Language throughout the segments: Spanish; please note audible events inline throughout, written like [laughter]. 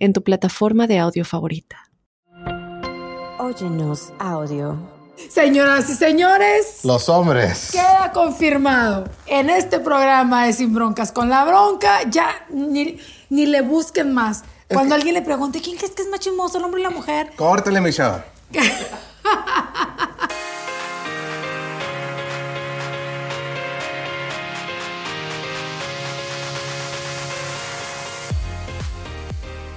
en tu plataforma de audio favorita. Óyenos audio. Señoras y señores, los hombres. Queda confirmado en este programa de Sin Broncas con la Bronca, ya ni, le busquen más. Cuando alguien le pregunte, ¿quién crees que es más chismoso, el hombre y la mujer? Córtale, mi chava. [laughs]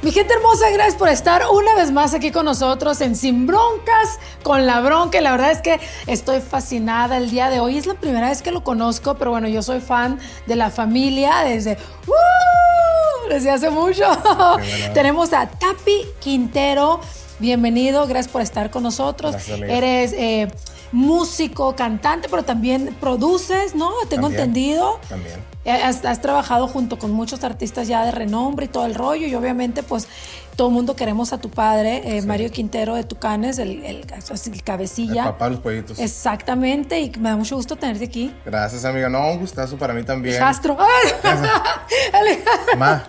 Mi gente hermosa, gracias por estar una vez más aquí con nosotros en Sin Broncas con la Bronca. la verdad es que estoy fascinada el día de hoy. Es la primera vez que lo conozco, pero bueno, yo soy fan de la familia desde, ¡uh! desde hace mucho. [laughs] Tenemos a Tapi Quintero. Bienvenido, gracias por estar con nosotros. Eres eh, músico, cantante, pero también produces, ¿no? Tengo entendido. También. Eh, has, trabajado junto con muchos artistas ya de renombre y todo el rollo y obviamente pues todo el mundo queremos a tu padre, eh, Mario Quintero de Tucanes, el, el, el cabecilla. El papá de los pollitos. Exactamente, y me da mucho gusto tenerte aquí. Gracias, amiga. No, un gustazo para mí también. Castro. [laughs] [laughs] Ma.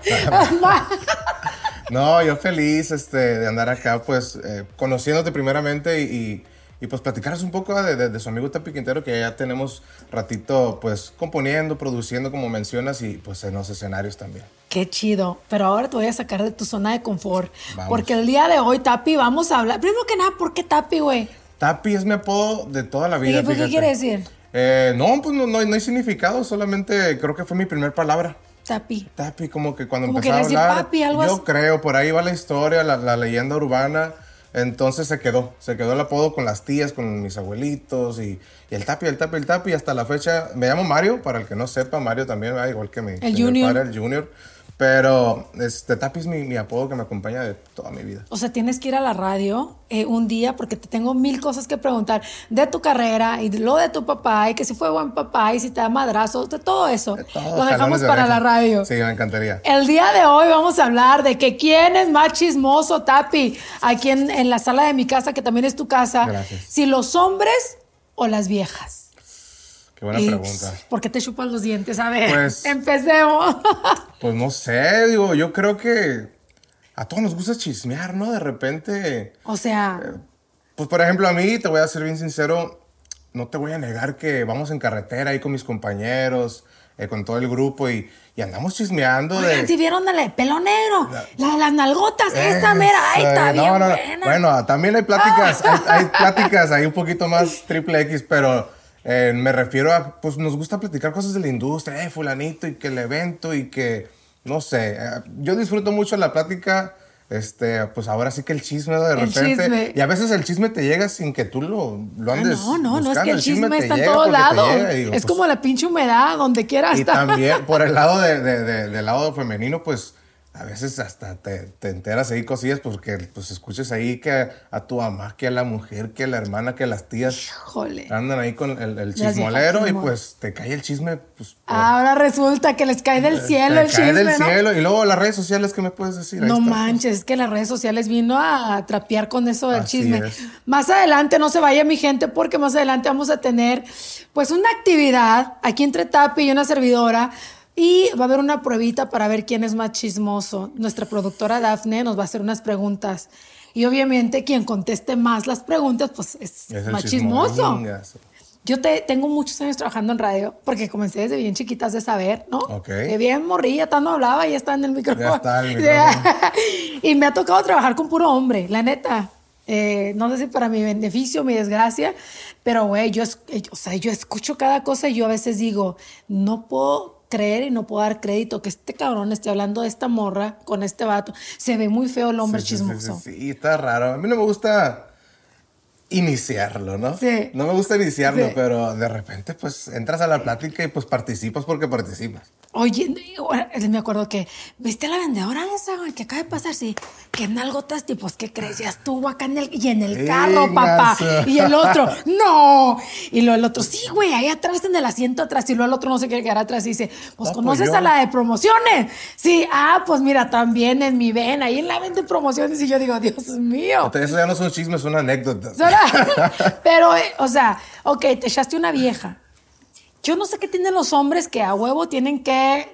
no, yo feliz este, de andar acá, pues, eh, conociéndote primeramente y y pues platicaros un poco de, su amigo Tapi Quintero, que ya tenemos ratito pues componiendo, produciendo, como mencionas, y pues en los escenarios también. Qué chido, pero ahora te voy a sacar de tu zona de confort, porque el día de hoy, Tapi, vamos a hablar, primero que nada, ¿por qué Tapi, güey? Tapi es mi apodo de toda la vida. ¿Y qué quiere decir? Eh, no, pues no, no, hay significado, solamente creo que fue mi primer palabra. Tapi. Tapi, como que cuando empecé a hablar. Papi, algo yo creo, por ahí va la historia, la, la leyenda urbana. Entonces se quedó, se quedó el apodo con las tías, con mis abuelitos y, el tapi, el tapi, el tapi. Y hasta la fecha, me llamo Mario, para el que no sepa, Mario también, igual que mi, el junior. el Junior. Pero este Tapi es mi, apodo que me acompaña de toda mi vida. O sea, tienes que ir a la radio eh, un día porque te tengo mil cosas que preguntar de tu carrera y de lo de tu papá y que si fue buen papá y si te da madrazos, de todo eso. lo dejamos para la radio. Sí, me encantaría. El día de hoy vamos a hablar de que quién es más chismoso, Tapi, aquí en, en la sala de mi casa, que también es tu casa. Gracias. Si los hombres o las viejas. Qué buena pregunta. ¿Por qué te chupas los dientes? A ver, pues, [laughs] empecemos. [laughs] Pues no sé, digo, yo creo que a todos nos gusta chismear, ¿no? De repente. O sea. Eh, pues por ejemplo, a mí, te voy a ser bien sincero, no te voy a negar que vamos en carretera ahí con mis compañeros, eh, con todo el grupo y, andamos chismeando. Oigan, si vieron la de pelo negro, la, de las nalgotas, esta mera, ahí está bien buena. Bueno, también hay pláticas, hay [laughs] pláticas ahí un poquito más triple X, pero eh, me refiero a, pues nos gusta platicar cosas de la industria, eh, fulanito, y que el evento, y que, no sé, eh, yo disfruto mucho la plática, este, pues ahora sí que el chisme de repente. Y a veces el chisme te llega sin que tú lo, lo ah, andes. no, no, no es que el, chisme, está en todos lados. es pues como la pinche humedad, donde quiera Y también por el lado de, [laughs] del lado femenino, pues a veces hasta te, enteras ahí cosillas porque pues escuchas ahí que a tu mamá, que a la mujer, que a la hermana, que a las tías andan ahí con el, chismolero y pues te cae el chisme. Pues, Ahora resulta que les cae del cielo el cae del cielo y luego las redes sociales, ¿qué me puedes decir? no manches, es que las redes sociales vino a trapear con eso del chisme. Más adelante, no se vaya mi gente porque más adelante vamos a tener pues una actividad aquí entre Tapi y una servidora y va a haber una pruebita para ver quién es más chismoso. Nuestra productora Dafne nos va a hacer unas preguntas. Y obviamente quien conteste más las preguntas, pues es, más chismoso. Yo te, tengo muchos años trabajando en radio, porque comencé desde bien chiquitas de saber, ¿no? Ok. Que bien morrilla, tanto hablaba y está en el micrófono. Ya está el [laughs] micrófono. y me ha tocado trabajar con puro hombre, la neta. Eh, no sé si para mi beneficio, mi desgracia, pero güey, yo, o sea, yo escucho cada cosa y yo a veces digo, no puedo creer y no puedo dar crédito que este cabrón esté hablando de esta morra con este vato. Se ve muy feo el hombre chismoso. Sí, está raro. A mí no me gusta. Iniciarlo, ¿no? Sí. No me gusta iniciarlo, Sí. pero de repente pues entras a la plática y pues participas porque participas. Oye, me acuerdo que, ¿viste a la vendedora esa, güey, que acaba de pasar? Sí, que nalgotas tipos, ¿qué crees? Ya estuvo acá en el, y en el carro, papá. Y el otro, [laughs] ¡no! Y luego el otro, sí, güey, ahí atrás en el asiento atrás. Y luego el otro no sé qué quedará atrás y dice, pues No, pues conoces a la de promociones. Sí, ah, pues mira, también en mi ven, ahí en la ven de promociones. Y yo digo, Dios mío. Entonces, eso ya no son chismes, son anécdotas. [laughs] Pero, eh, o sea, ok, te echaste una vieja. Yo no sé qué tienen los hombres que a huevo tienen que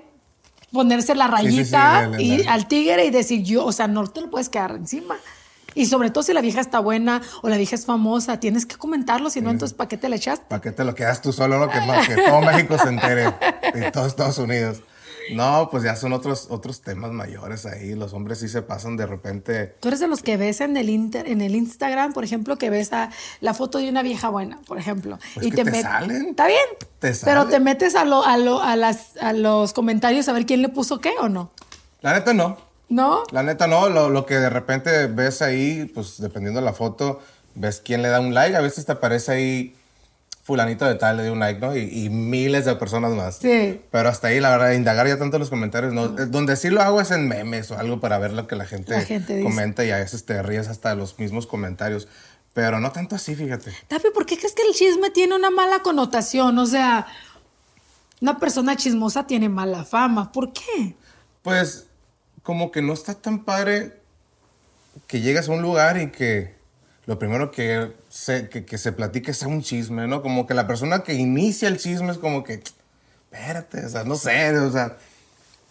ponerse la sí, sí, rayita y al tigre y decir yo, o sea, no te lo puedes quedar encima. Y sobre todo si la vieja está buena o la vieja es famosa, tienes que comentarlo, si no, entonces ¿para qué te la echaste? ¿Para qué te lo quedas tú solo, no? Que, que todo México se entere y todo Estados Unidos. No, pues ya son otros, otros temas mayores ahí. Los hombres sí se pasan de repente. Tú eres de los que ves en el, inter- en el Instagram, por ejemplo, que ves a la foto de una vieja buena, por ejemplo. Pues que te met- salen. Está bien. Te pero te metes a, lo, a, lo- a, las, a los comentarios a ver quién le puso qué o no. La neta no. ¿No? La neta no. Lo, lo que de repente ves ahí, pues dependiendo de la foto, ves quién le da un like. A veces te aparece ahí fulanito de tal, le dio un like, ¿no? Y, y miles de personas más. Sí. Pero hasta ahí, la verdad, indagar ya tanto los comentarios, no. Eh, Donde sí lo hago es en memes o algo para ver lo que la gente, La gente dice. comenta y a veces te ríes hasta de los mismos comentarios. Pero no tanto así, fíjate. Tapi, ¿por qué crees que el chisme tiene una mala connotación? O sea, una persona chismosa tiene mala fama. ¿Por qué? Pues como que no está tan padre que llegas a un lugar y que lo primero que se, que, que se platique sea un chisme, ¿no? Como que la persona que inicia el chisme es como que, espérate, o sea, no sé, o sea,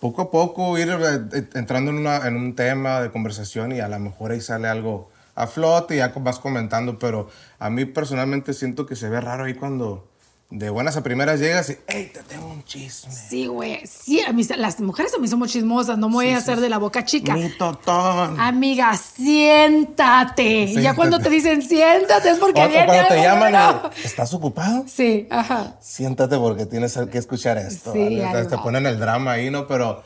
poco a poco ir eh, entrando en, una- en un tema de conversación y a lo mejor ahí sale algo a flote y ya vas comentando, pero a mí personalmente siento que se ve raro ahí cuando de buenas a primeras llegas y, hey, te tengo un chisme. Sí, güey. Sí, a mí, las mujeres a mí somos chismosas. No me voy a hacer de la boca chica. Mi totón. Amiga, siéntate. Y ya cuando te dicen siéntate es porque O- cuando te llaman, bueno. y, ¿estás ocupado? Sí, ajá. Siéntate porque tienes que escuchar esto. Sí, ¿vale? ahí Entonces te ponen el drama ahí, ¿no? Pero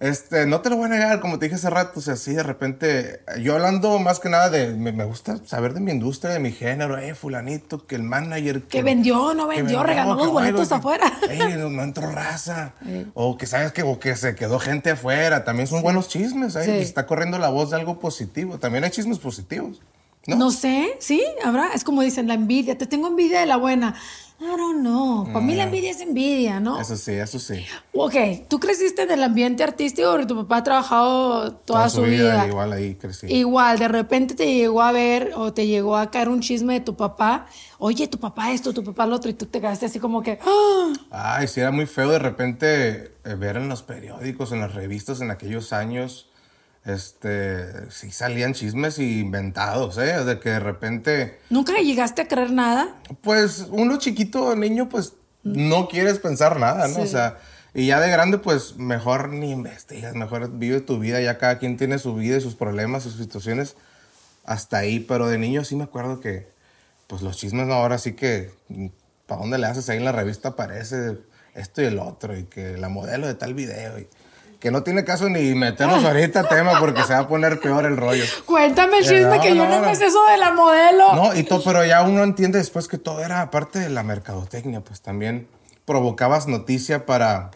este, no te lo voy a negar, como te dije hace rato, o sea, sí, de repente, yo hablando más que nada de, me, me gusta saber de mi industria, de mi género, eh, fulanito, que el manager... Que vendió, no vendió, regaló los boletos afuera. [laughs] Ey, no, no entró raza. O que sabes que, o que se quedó gente afuera. También son buenos chismes. ahí Sí. Está corriendo la voz de algo positivo. También hay chismes positivos. ¿no? ¿No? sé, sí, habrá. Es como dicen, la envidia. Te tengo envidia de la buena. I don't know. Para mí la envidia es envidia, ¿no? Mm. Eso sí, eso sí. Ok, ¿tú creciste en el ambiente artístico porque tu papá ha trabajado toda, su vida? Igual ahí crecí. Igual, de repente te llegó a ver o te llegó a caer un chisme de tu papá. Oye, tu papá esto, tu papá lo otro, y tú te quedaste así como que. ¡ah! Ay, sí, era muy feo de repente eh, ver en los periódicos, en las revistas en aquellos años, este, sí salían chismes inventados, ¿eh? De que de repente, ¿Nunca llegaste a creer nada? pues uno chiquito, niño, pues no quieres pensar nada, ¿no? Sí. O sea, y ya de grande, pues mejor ni investigas, mejor vive tu vida, ya cada quien tiene su vida y sus problemas, sus situaciones, hasta ahí, pero de niño sí me acuerdo que, pues los chismes no, ahora sí que, ¿para dónde le haces ahí en la revista aparece esto y el otro? Y que la modelo de tal video, y que no tiene caso ni meternos ahorita a tema porque se va a poner peor el rollo. Cuéntame el Eh, chisme no, que yo no, no me sé eso de la modelo. No, y todo, pero ya uno entiende después que todo era parte de la mercadotecnia, pues también provocabas noticia para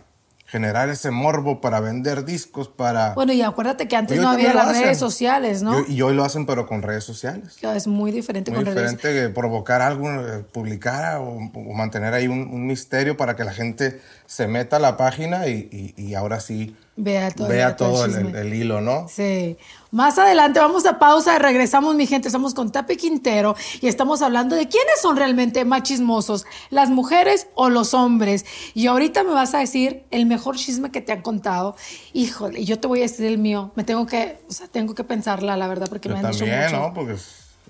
generar ese morbo, para vender discos, para... Bueno, y acuérdate que antes no había las hacen. redes sociales, ¿no? Y, y hoy lo hacen, pero con redes sociales. Es muy diferente Muy con redes. diferente que provocar algo, eh, publicar o, o mantener ahí un, un misterio para que la gente se meta a la página y, y- y ahora sí Vea todo, vea todo el, chisme. el- el hilo, ¿no? Sí. Más adelante vamos a pausa, regresamos mi gente, estamos con Tapi Quintero y estamos hablando de quiénes son realmente más chismosos, las mujeres o los hombres. Y ahorita me vas a decir el mejor chisme que te han contado. Híjole, yo te voy a decir el mío. Me tengo que, o sea, tengo que pensarla, la verdad, porque Yo me han dicho mucho. ¿no? Porque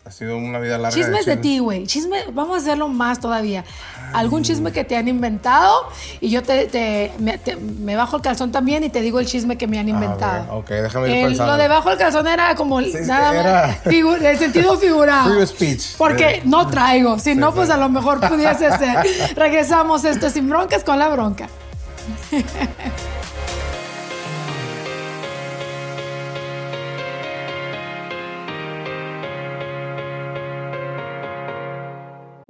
ha sido una vida larga. Chismes de ti, güey. Chisme, vamos a hacerlo más todavía. Algún chisme que te han inventado y yo te, te- me, te- me bajo el calzón también y te digo el chisme que me han inventado. ver, ok, déjame ir El- pensando. Lo de bajo el calzón era como sí, nada era- más figu- de sentido [laughs] figurado. Free speech. Porque no traigo. Si no, pues a lo mejor pudiese ser. [laughs] Regresamos esto sin broncas con la bronca. [laughs]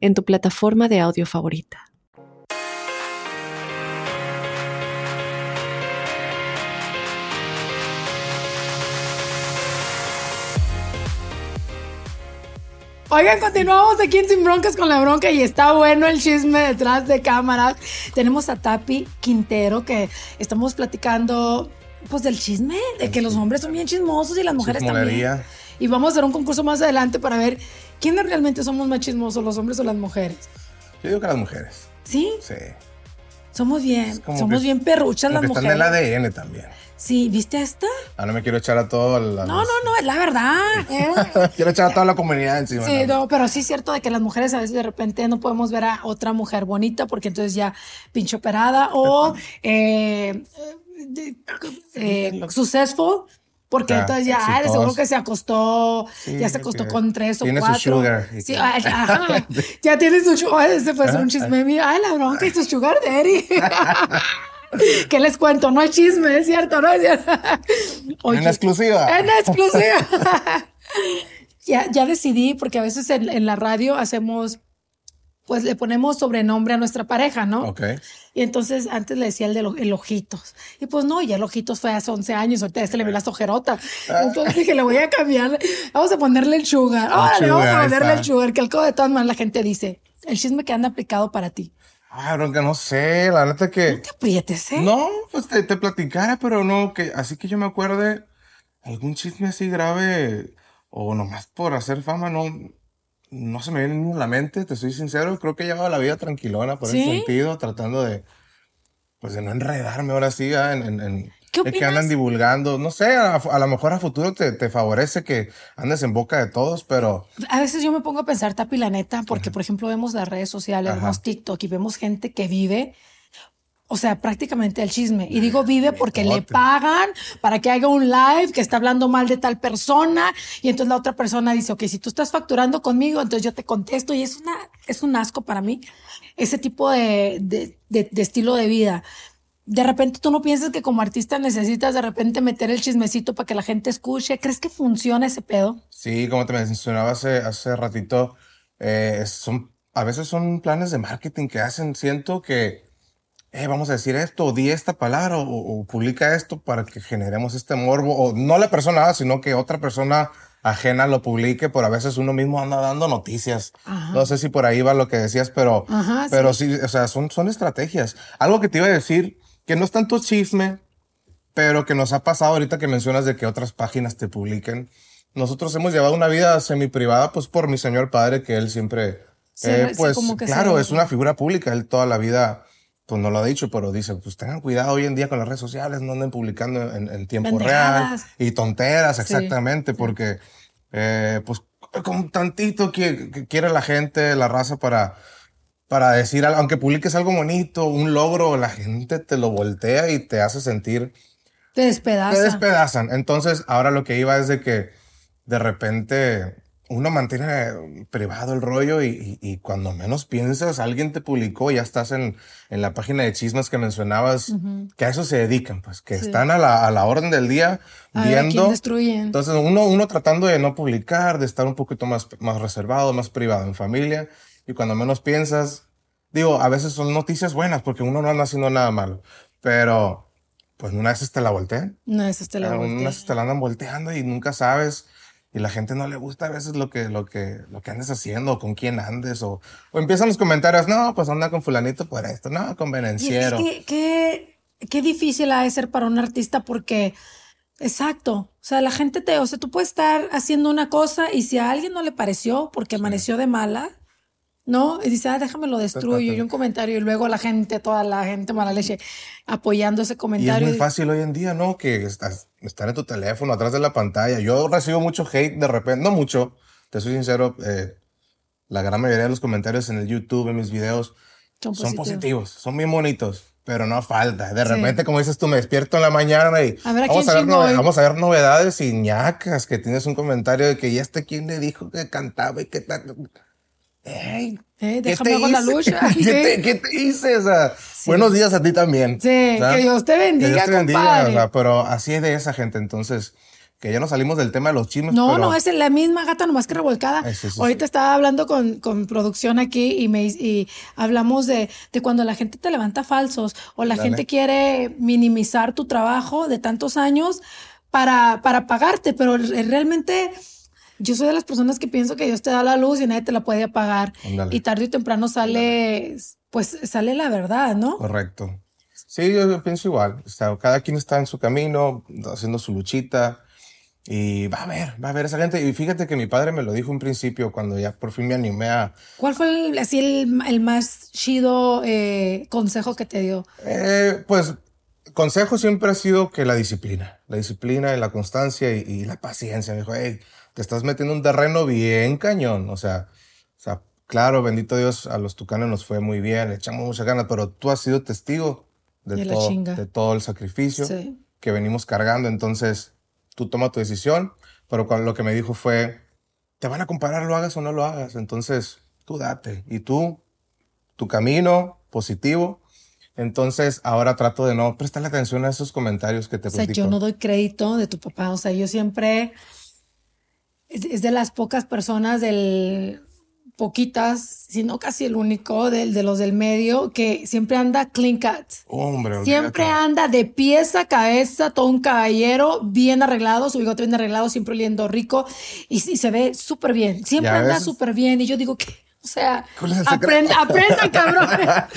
en tu plataforma de audio favorita. Oigan, continuamos aquí en Sin Broncas con la bronca y está bueno el chisme detrás de cámaras. Tenemos a Tapi Quintero que estamos platicando pues del chisme, de que los hombres son bien chismosos y las mujeres también. Y vamos a hacer un concurso más adelante para ver quiénes realmente somos más chismosos, los hombres o las mujeres. Yo digo que las mujeres. ¿Sí? Sí. Somos bien, somos bien perruchas las mujeres. Están en el ADN también. Sí, ¿viste esta? Ah, no me quiero echar a todo la... No, no, no, es la verdad. [laughs] Eh. quiero echar a toda la comunidad encima. Sí, no, pero sí es cierto de que las mujeres a veces de repente no podemos ver a otra mujer bonita porque entonces ya pinche operada o eh, eh, successful porque entonces ya, de seguro que se acostó, ya se acostó con tres o tiene cuatro. Su sugar. Sí, ajá. [laughs] ya tiene su sugar. Ese fue un chisme mío. Ay, la bronca y su sugar daddy. [laughs] ¿Qué les cuento? No es chisme, es cierto, ¿no? Es cierto. [laughs] en exclusiva. En exclusiva. ya, ya decidí, porque a veces en, en la radio hacemos pues le ponemos sobrenombre a nuestra pareja, ¿no? Ok. Y entonces antes le decía el de el ojitos. Y pues no, ya el ojitos fue hace 11 años, ahorita se le ve la ojerota. Entonces dije, le voy a cambiar, vamos a ponerle el sugar. Ahora le vamos a ponerle el sugar, que al cabo de todas maneras la gente dice, el chisme que anda aplicado para ti. Ah, bronca, no sé, la neta que... No te aprietes, ¿eh? No, pues te, te platicara, pero no, que así que yo me acuerde algún chisme así grave o nomás por hacer fama, no, no se me viene ni a la mente, te soy sincero. Creo que he llevado la vida tranquilona por ese sentido, tratando de, pues de no enredarme ahora sí en, en, que andan divulgando. No sé, a, lo mejor a futuro te, te, favorece que andes en boca de todos, pero... A veces yo me pongo a pensar, Tapi, la neta, porque por ejemplo vemos las redes sociales, vemos TikTok y vemos gente que vive o sea, prácticamente el chisme. Y digo vive porque le pagan para que haga un live que está hablando mal de tal persona. Y entonces la otra persona dice, ok, si tú estás facturando conmigo, entonces yo te contesto. Y es una, es un asco para mí ese tipo de, de, de, estilo de vida. De repente tú no piensas que como artista necesitas de repente meter el chismecito para que la gente escuche. ¿Crees que funciona ese pedo? Sí, como te mencionaba hace, hace ratito, eh, son, a veces son planes de marketing que hacen. Siento que eh, vamos a decir esto, o di esta palabra, o, publica esto para que generemos este morbo, o no la persona, sino que otra persona ajena lo publique, por a veces uno mismo anda dando noticias. No sé si por ahí va lo que decías, pero, pero sí. o sea, son, son estrategias. Algo que te iba a decir, que no es tanto chisme, pero que nos ha pasado ahorita que mencionas de que otras páginas te publiquen. Nosotros hemos llevado una vida semi privada, pues por mi señor padre, que él siempre, eh, pues, claro, es una figura pública, él toda la vida pues no lo ha dicho, pero dice, pues tengan cuidado hoy en día con las redes sociales, no anden publicando en, tiempo real y tonteras, exactamente, porque eh, pues con tantito que, quiere la gente, la raza para, para decir, aunque publiques algo bonito, un logro, la gente te lo voltea y te hace sentir... Te despedazan. Te despedazan. Entonces, ahora lo que iba es de que de repente uno mantiene privado el rollo y, cuando menos piensas, alguien te publicó, ya estás en, en la página de chismes que mencionabas, que a eso se dedican, pues, que están a la, a la, orden del día viendo. Entonces, uno, uno tratando de no publicar, de estar un poquito más, más reservado, más privado en familia, y cuando menos piensas, digo, a veces son noticias buenas porque uno no anda haciendo nada malo, pero pues una vez te la voltean. Una vez te la voltean. Una vez te la andan volteando y nunca sabes y la gente no le gusta a veces lo que, lo que, lo que andes haciendo, con quién andes, o, o empiezan los comentarios, no, pues anda con fulanito por esto, no, con venenciero. qué, qué, qué difícil ha de ser para un artista porque, exacto, o sea, la gente te, o sea, tú puedes estar haciendo una cosa y si a alguien no le pareció porque amaneció de mala, ¿no? Y dice, ah, déjame lo destruyo. Y un comentario, y luego la gente, toda la gente mala leche, apoyando ese comentario. Y es muy fácil hoy en día, ¿no? Que estás, estar en tu teléfono, atrás de la pantalla. Yo recibo mucho hate de repente, no mucho, te soy sincero, eh, la gran mayoría de los comentarios en el YouTube, en mis videos, Son son positivos. positivos, son bien bonitos, pero no falta. De repente, como dices tú, me despierto en la mañana y A ver, ¿a vamos, a ver hoy? vamos a ver novedades y ñacas, que tienes un comentario de que y este quién le dijo que cantaba y que tal. Ey, Eh, ¿qué déjame hago la lucha. [laughs] ¿Qué, te, qué te hice? O sea, buenos días a ti también. Sí, que Dios te bendiga, Que Dios te bendiga, compadre. o sea, pero así es de esa gente. Entonces, que ya no salimos del tema de los chismes. No, pero- no, es la misma gata, nomás que revolcada. Ahorita estaba hablando con, con producción aquí y, me, y hablamos de, de cuando la gente te levanta falsos o la Dale. gente quiere minimizar tu trabajo de tantos años para, para pagarte, pero re- realmente yo soy de las personas que pienso que Dios te da la luz y nadie te la puede apagar. Y tarde o temprano sale, pues sale la verdad, ¿no? Correcto. Sí, yo, yo pienso igual. O sea, cada quien está en su camino, haciendo su luchita. Y va a ver, va a ver esa gente. Y fíjate que mi padre me lo dijo un principio cuando ya por fin me animé a... ¿Cuál fue el, así el, el más chido eh, consejo que te dio? Eh, pues, consejo siempre ha sido que la disciplina. La disciplina y la constancia y, y la paciencia. Me dijo, hey, te estás metiendo en un terreno bien cañón. O sea, o sea, claro, bendito Dios, a los tucanes nos fue muy bien, le echamos muchas ganas, pero tú has sido testigo de, De todo, de todo el sacrificio Sí. que venimos cargando. Entonces, tú toma tu decisión, pero con lo que me dijo fue, te van a comparar, lo hagas o no lo hagas. Entonces, tú date. Y tú, tu camino positivo. Entonces, ahora trato de no prestarle atención a esos comentarios que te O sea, platico. yo no doy crédito de tu papá. O sea, yo siempre es, es de las pocas personas del poquitas, si no casi el único del de los del medio que siempre anda clean cut. Hombre, Siempre anda de pies a cabeza, todo un caballero, bien arreglado, su bigote bien arreglado, siempre oliendo rico y, y se ve súper bien. Siempre anda súper bien. Y yo digo que, o sea, ¿Cuál es el aprende, secreto? aprende, cabrón. [laughs]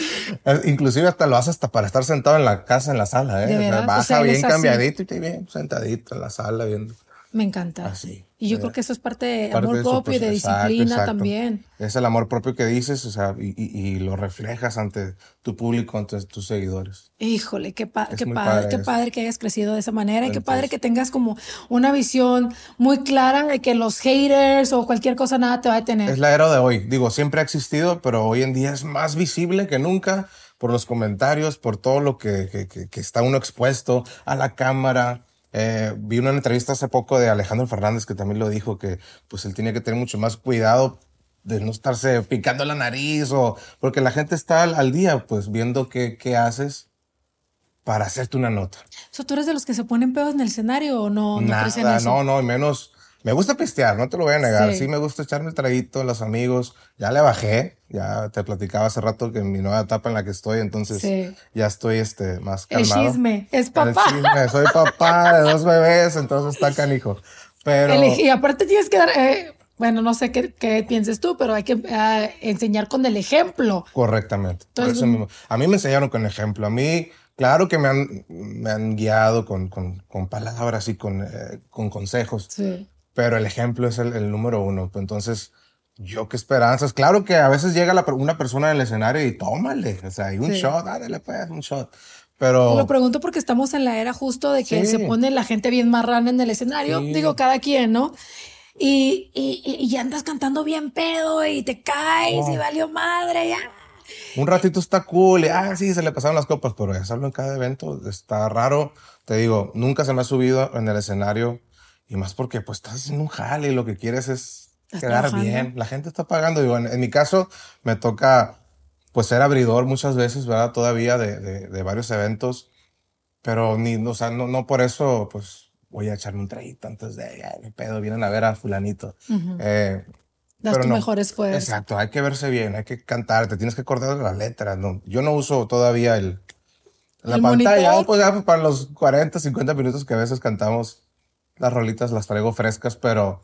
Eh, Inclusive hasta lo hace hasta para estar sentado en la casa, en la sala, ¿eh? ¿De O sea? O baja sea, bien cambiadito y bien sentadito en la sala viendo. Me encanta. Así, y yo de- creo que eso es parte de Parte amor de propio y de. Exacto, disciplina exacto. también. Es el amor propio que dices, o sea, y, y- y lo reflejas ante tu público, ante tus seguidores. Híjole, qué, pa- qué padre, padre qué padre que hayas crecido de esa manera y qué padre que tengas como una visión muy clara de que los haters o cualquier cosa nada te va a detener. Es la era de hoy. Digo, siempre ha existido, pero hoy en día es más visible que nunca por los comentarios, por todo lo que, que- que- que está uno expuesto a la cámara. Eh, vi una entrevista hace poco de Alejandro Fernández que también lo dijo, que pues él tiene que tener mucho más cuidado de no estarse picando la nariz o porque la gente está al, al día pues viendo qué, qué haces para hacerte una nota. ¿Tú eres de los que se ponen pedos en el escenario o no, no crees en Nada, eso? no, no, y menos. Me gusta pistear, no te lo voy a negar. Sí. Sí, me gusta echarme el traguito, los amigos. Ya le bajé, ya te platicaba hace rato que en mi nueva etapa en la que estoy, entonces Sí. ya estoy este, más El calmado. chisme, es El papá. chisme, soy papá de dos bebés, entonces está canijo. Pero El- y aparte tienes que dar, eh, bueno, no sé qué, qué pienses tú, pero hay que eh, enseñar con el ejemplo. correctamente. por Entonces, eso mismo. A mí me enseñaron con ejemplo. A mí, claro que me han, me han guiado con, con, con palabras y con, eh, con consejos. Sí. Pero el ejemplo es el, el número uno. Entonces, yo qué esperanzas. Claro que a veces llega la una persona en el escenario y tómale, o sea, y un Sí. shot, dale pues, un shot. Pero Lo pregunto porque estamos en la era justo de que Sí. se pone la gente bien marrana en el escenario. Sí. Digo, cada quien, ¿no? Y, y, y- y andas cantando bien pedo y te caes y Oh. valió madre, ya. un ratito está cool, y, ah, sí, se le pasaron las copas, pero hacerlo en cada evento está raro. Te digo, nunca se me ha subido en el escenario y más porque pues estás haciendo un jale y lo que quieres es Estás quedar trabajando. bien. La gente está pagando. Digo, en, en mi caso me toca pues ser abridor muchas veces, ¿verdad? Todavía de, de- de varios eventos, pero ni, o sea, no, no por eso pues voy a echarme un traguito antes de, ay, mi pedo, vienen a ver a fulanito. Eh, Das pero tu no. mejor esfuerzo. Exacto, hay que verse bien, hay que cantar, te tienes que acordar de las letras. No, yo no uso todavía el, la ¿El pantalla, pues pues, para los 40, 50 minutos que a veces cantamos las rolitas, las traigo frescas, pero,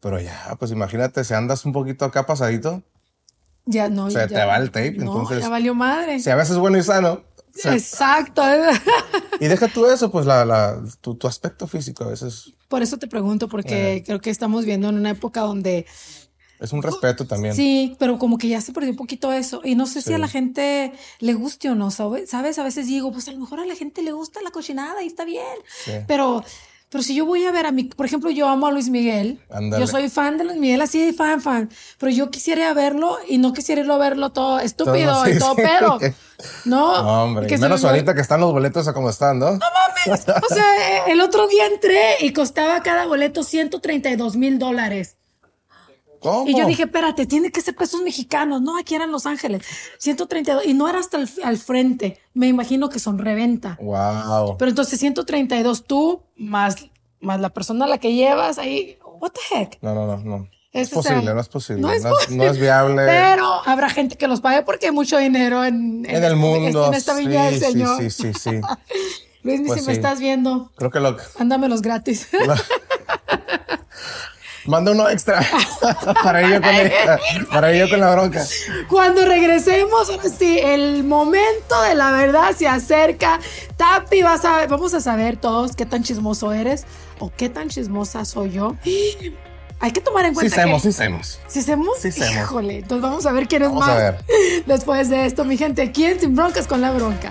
pero ya, pues imagínate, si andas un poquito acá pasadito, Ya no. se ya- te va el tape, no, entonces- Ya valió madre. si a veces es bueno y sano. se- Exacto. [laughs] y deja tú eso, pues la, la, tu, tu aspecto físico a veces Por eso te pregunto, porque Eh. creo que estamos viendo en una época donde es un respeto también. Sí, pero como que ya se perdió un poquito eso. Y no sé si Sí. a la gente le guste o no, ¿sabe- ¿sabes? A veces digo, pues a lo mejor a la gente le gusta la cochinada y está bien. Sí. Pero Pero si yo voy a ver a mi, por ejemplo, yo amo a Luis Miguel. Yo soy fan de Luis Miguel, así de fan, fan. Pero yo quisiera verlo y no quisiera irlo a verlo todo estúpido Todo, sí, y todo sí. pero. [laughs] No, No, hombre. que menos me- ahorita que están los boletos a como están, ¿no? No mames. O sea, el otro día entré y costaba cada boleto 132 mil dólares. ¿Cómo? Y yo dije, espérate, tiene que ser pesos mexicanos. No, aquí eran Los Ángeles. 132. Y no era hasta el, al frente. Me imagino que son reventa. Wow. Pero entonces 132 tú, más, más la persona a la que llevas ahí. What the heck? No, no, no, no. Es posible, sea- no es posible. No es no, es, posible. no es viable. Pero habrá gente que los pague porque hay mucho dinero en, en el mundo. En esta del sí, sí, Señor. sí, sí, sí. [laughs] Luis, Pues si me estás viendo, Creo que lo. mándamelos gratis. [laughs] Manda uno extra [laughs] para ir yo con, para yo con la bronca. Cuando regresemos, ahora sí, el momento de la verdad se acerca. Tapi, vas a, vamos a saber todos qué tan chismoso eres o qué tan chismosa soy yo. [gasps] Hay que tomar en Sí, cuenta semos, que... sí, semos. ¿Sí semos? Sí semos. Híjole, entonces vamos a ver quién es Vamos más. a ver. [laughs] Después de esto, mi gente, aquí en Sin Broncas con la Bronca.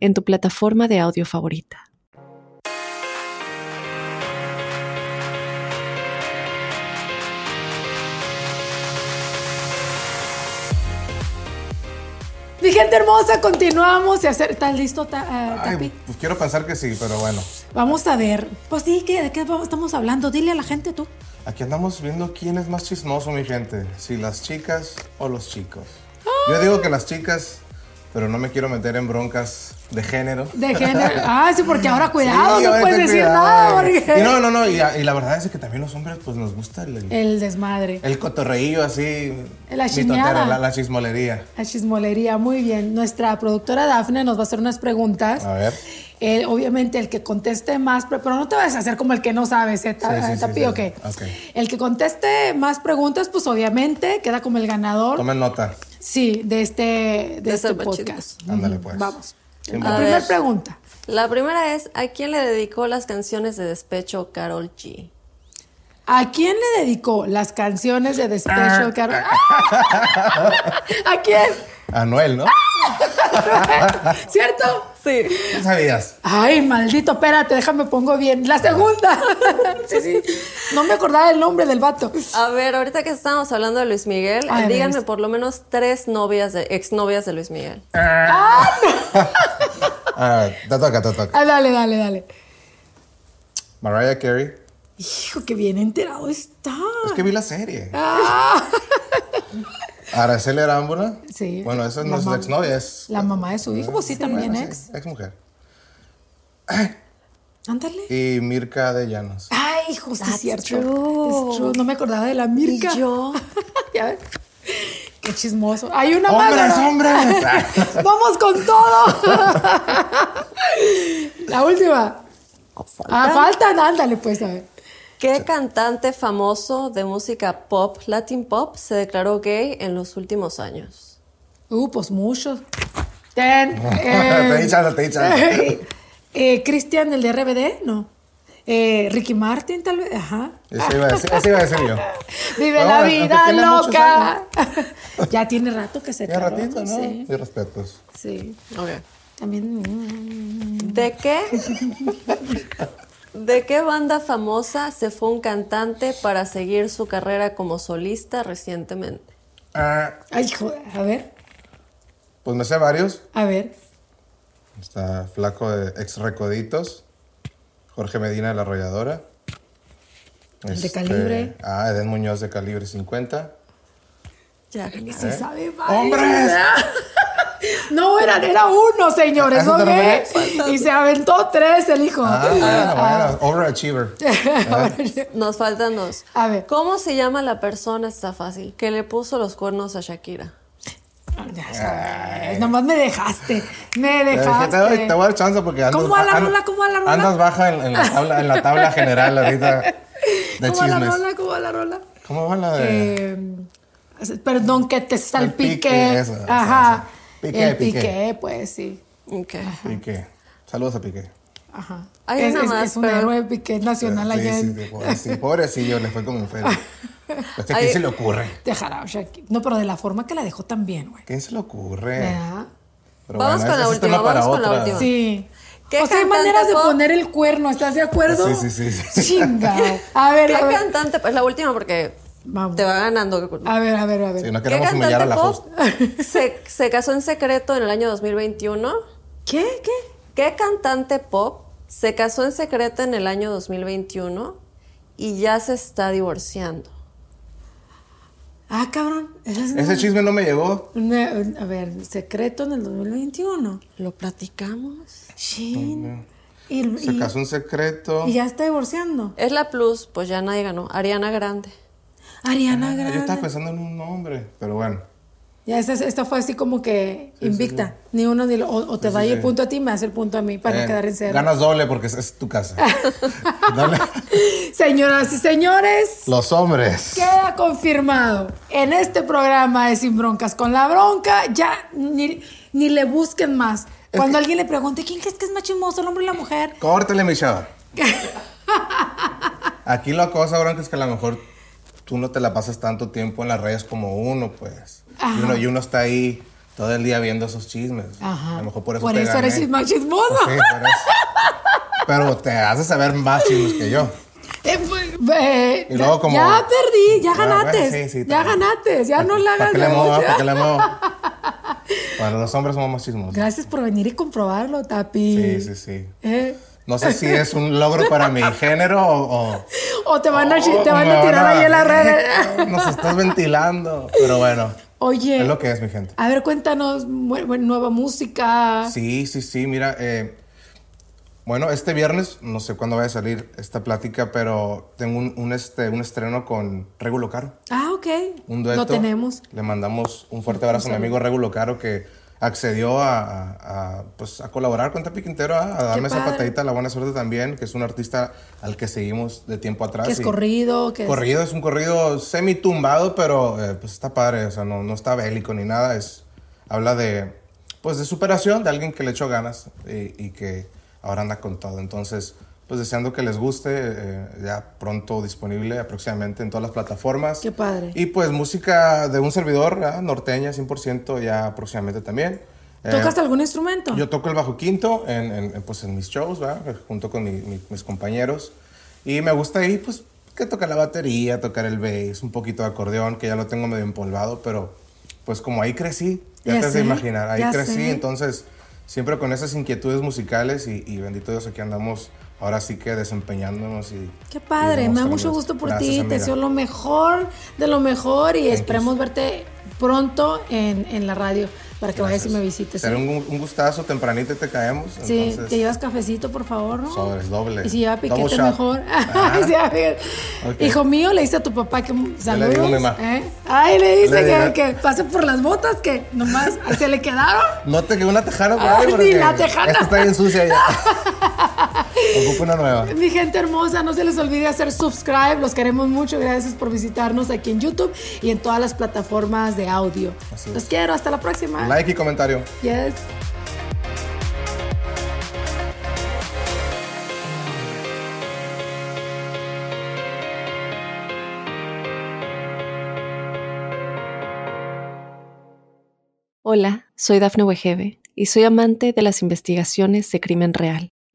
en tu plataforma de audio favorita. Mi gente hermosa, continuamos. y hacer, ¿Estás listo, Ta- eh, Ay, Tapi? pues quiero pensar que sí, pero bueno. Vamos a ver. Pues sí, ¿qué, ¿de qué estamos hablando? Dile a la gente tú. Aquí andamos viendo quién es más chismoso, mi gente. Si las chicas o los chicos. Yo digo que las chicas, pero no me quiero meter en broncas de género. De género. Ah, sí, porque ahora [laughs] cuidado, Sí, no puedes decir cuidado. nada. Porque... Y no, no, no. Y, y la verdad es que también los hombres, pues nos gusta el, el, El desmadre. el cotorreillo así. La la, la chismolería. La chismolería, muy bien. Nuestra productora Dafne nos va a hacer unas preguntas. A ver. Eh, obviamente el que conteste más, pero no te vas a hacer como el que no sabes, ¿eh? Sí, sí, sí, Tapi, sí. ok. Ok. El que conteste más preguntas, pues obviamente queda como el ganador. Tomen nota. Sí, de este, de De este podcast. Ándale, pues. Vamos. La primera ver. pregunta. La primera es, ¿a quién le dedicó las canciones de despecho Carol G? ¿A quién le dedicó las canciones de. Despecho, [laughs] Carol? [laughs] ¿A quién? A Noel, ¿no? [laughs] ¿Cierto? Sí. ¿Qué sabías? Ay, maldito, espérate, déjame pongo bien. La segunda. [laughs] sí, sí. No me acordaba el nombre del vato. A ver, ahorita que estamos hablando de Luis Miguel, Ay, díganme ves. por lo menos tres novias, de, exnovias de Luis Miguel. [laughs] Ah, te toca, te toca. Ah, dale, dale, dale. Mariah Carey. Hijo, que bien enterado está. Es que vi la serie. Ah. Araceli Arámbula. Sí. Bueno, esa no La es su mam- exnovia, es. La mamá de su hijo, pues sí, también ex. Ex mujer. Ándale. Y Mirka de Llanos. Ay, hijo, sí, es cierto. true. Es true. No me acordaba de la Mirka. Y yo. [laughs] ya ves. Qué chismoso. Hay una más. ¡Hombres, ¿verdad? hombres! [laughs] Vamos con todo. [laughs] la última. Ah, faltan, ándale, pues, a ver. ¿Qué cantante famoso de música pop, Latin pop, se declaró gay en los últimos años? Uh, pues muchos. Ten. [laughs] te di chance, te di chance. [laughs] eh, Cristian, el de RBD, no. Eh, Ricky Martin, tal vez. Ajá. Eso iba a decir, eso iba a decir yo. [laughs] Vive la vida tiene loca. ya tiene rato que se Ya declaró, ratito, ¿no? Sí. Y respetos. sí. Ok. También. mm, ¿De qué? ¿De qué banda famosa se fue un cantante para seguir su carrera como solista recientemente? Ah, Ay, hijo, a ver, pues me sé varios. a ver. Está Flaco de Ex Recoditos. Jorge Medina de la Arrolladora. El de Calibre. Ah, Eden Muñoz de Calibre 50. Ya. Sí ¿Eh? sabe varios. ¡Hombres! [laughs] No, era, era uno, señores, ¿A refieres? Y se aventó tres el hijo. Ah, bueno, bueno. Overachiever. [laughs] Nos faltan dos. A ver. ¿Cómo se llama la persona, está fácil, que le puso los cuernos a Shakira? Ya sabes, nomás me dejaste. Me Te, dejaste. te, doy- te voy a dar chance porque andas, ¿Cómo va la rola? ¿Cómo va la rola? andas baja en, en la tabla, en la tabla general ahorita [laughs] de ¿Cómo va la chismes. rola? ¿Cómo va la rola? ¿Cómo va la de...? Eh, perdón que te salpique. pique, eso, eso, Ajá. eso. Piqué, El piqué. piqué, pues sí. Ok. Piqué. Saludos a Piqué. Ajá. Hay es, una es- más, es un pero- héroe Piqué nacional sí, allá sí, en sí, pobrecillo, pobrecillo, le fue como en feria. Es que ¿A quién se le ocurre? de Jaraucha. No, pero de la forma que la dejó también, güey. ¿A quién se le ocurre? ¿Verdad? Pero Vamos con la última, vamos con la otra. última. Sí. ¿Qué o sea, hay maneras de poner el cuerno, ¿estás de acuerdo? Sí, sí, sí, sí. Chinga. A ver, ¿Qué a ver. cantante? Pues la última porque Vamos. te va ganando. A ver, a ver, a ver. Sí, no ¿Qué queremos humillar a la pop [laughs] se, se casó en secreto en el año 2021? ¿Qué? ¿Qué? ¿Qué cantante pop se casó en secreto en el año 2021 y ya se está divorciando? Ah, cabrón. Es Ese chisme no me llegó. a ver, secreto en el 2021. ¿Lo platicamos? Shin. Y, Se y- casó en secreto. y ya está divorciando. Es la plus, pues ya nadie ganó. Ariana Grande. Ariana Ah, Yo Grande. estaba pensando en un nombre, pero bueno. Ya esta, esta fue así como que invicta. Ni uno ni lo, o, o te da el punto a ti, me das el punto a mí para Eh, no quedar en cero. Ganas doble porque es, es tu casa. [laughs] Señoras y señores, Los hombres. queda confirmado. En este programa de Sin Broncas con la Bronca, ya ni, ni le busquen más. Cuando alguien le pregunte, ¿quién crees que es más chismoso, el hombre o la mujer? Córtale, mi chava. [laughs] Aquí la cosa, Bronca, es que a lo mejor tú no te la pasas tanto tiempo en las redes como uno, pues. Y uno, y uno está ahí todo el día viendo esos chismes. Ajá. A lo mejor por eso Por te eso gané. eres más chismoso. Pues sí, por eso. Pero te haces saber más chismes que yo. Eh, pues, eh, Y luego ya- como- Ya perdí, ya Ah, bueno, ganaste. sí, sí, ya ganaste, ya no la ¿Para hagas qué le muevo? ¿Para qué le muevo? [laughs] Bueno, los hombres somos más chismosos. Gracias por venir y comprobarlo, Tapi. Sí, sí, sí. Eh, No sé si es un logro para mi género o... o- O te van a, te van a tirar ahí en las redes. Nos estás ventilando. Pero bueno, Oye, es lo que es, mi gente. a ver, cuéntanos nueva música. Sí, sí, sí, mira, eh, bueno, este viernes, no sé cuándo vaya a salir esta plática, pero tengo un, un, este, un estreno con Regulo Caro, Ah, ok. un dueto. Lo tenemos. Le mandamos un fuerte abrazo a mi amigo Regulo Caro que accedió a, a- a, pues, a colaborar con Tapi Quintero, a, a darme esa patadita, la buena suerte también, que es un artista al que seguimos de tiempo atrás. Que es y- corrido, que es- Corrido, es un corrido semi tumbado, pero eh, pues está padre, o sea, no, no está bélico ni nada, es, habla de, pues de superación, de alguien que le echó ganas y, y que ahora anda con todo. Entonces, pues deseando que les guste, eh, ya pronto disponible aproximadamente en todas las plataformas. Qué padre. Y pues música de un servidor, ¿verdad? norteña 100% ya próximamente también. Eh, ¿Tocas algún instrumento? yo toco el bajo quinto en, en- pues, en mis shows, ¿verdad? junto con mi- mi- mis compañeros. Y me gusta ahí, pues, que tocar la batería, tocar el bass, un poquito de acordeón, que ya lo tengo medio empolvado, pero pues como ahí crecí, ya, Ya te has de imaginar, ahí crecí, sé. entonces siempre con esas inquietudes musicales y, y bendito Dios, aquí andamos ahora sí que desempeñándonos y... Qué padre, y me da mucho gusto por Gracias, ti, te deseo lo mejor de lo mejor y Thank esperemos verte pronto en, en la radio para que vayas y me visites. Será ¿eh? un, un gustazo, tempranito te caemos. Sí, entonces, te llevas cafecito, por favor, ¿no? Sobres, doble. Y si lleva piquete, mejor. [laughs] [laughs] Sí. Hijo mío, le dice a tu papá que saludos. digo, mi ma. ¿eh? Ay, le dice Le que, digo. que pase por las botas que nomás se le quedaron. No te quedó una tejana por ahí, porque la tejana. Esta está bien sucia ya. [laughs] Ocupa una nueva. Mi gente hermosa, no se les olvide hacer subscribe, los queremos mucho, gracias por visitarnos aquí en YouTube y en todas las plataformas de audio. Así es. Los quiero, hasta la próxima. Like y comentario. Yes. Hola, soy Dafne Wegebe y soy amante de las investigaciones de crimen real.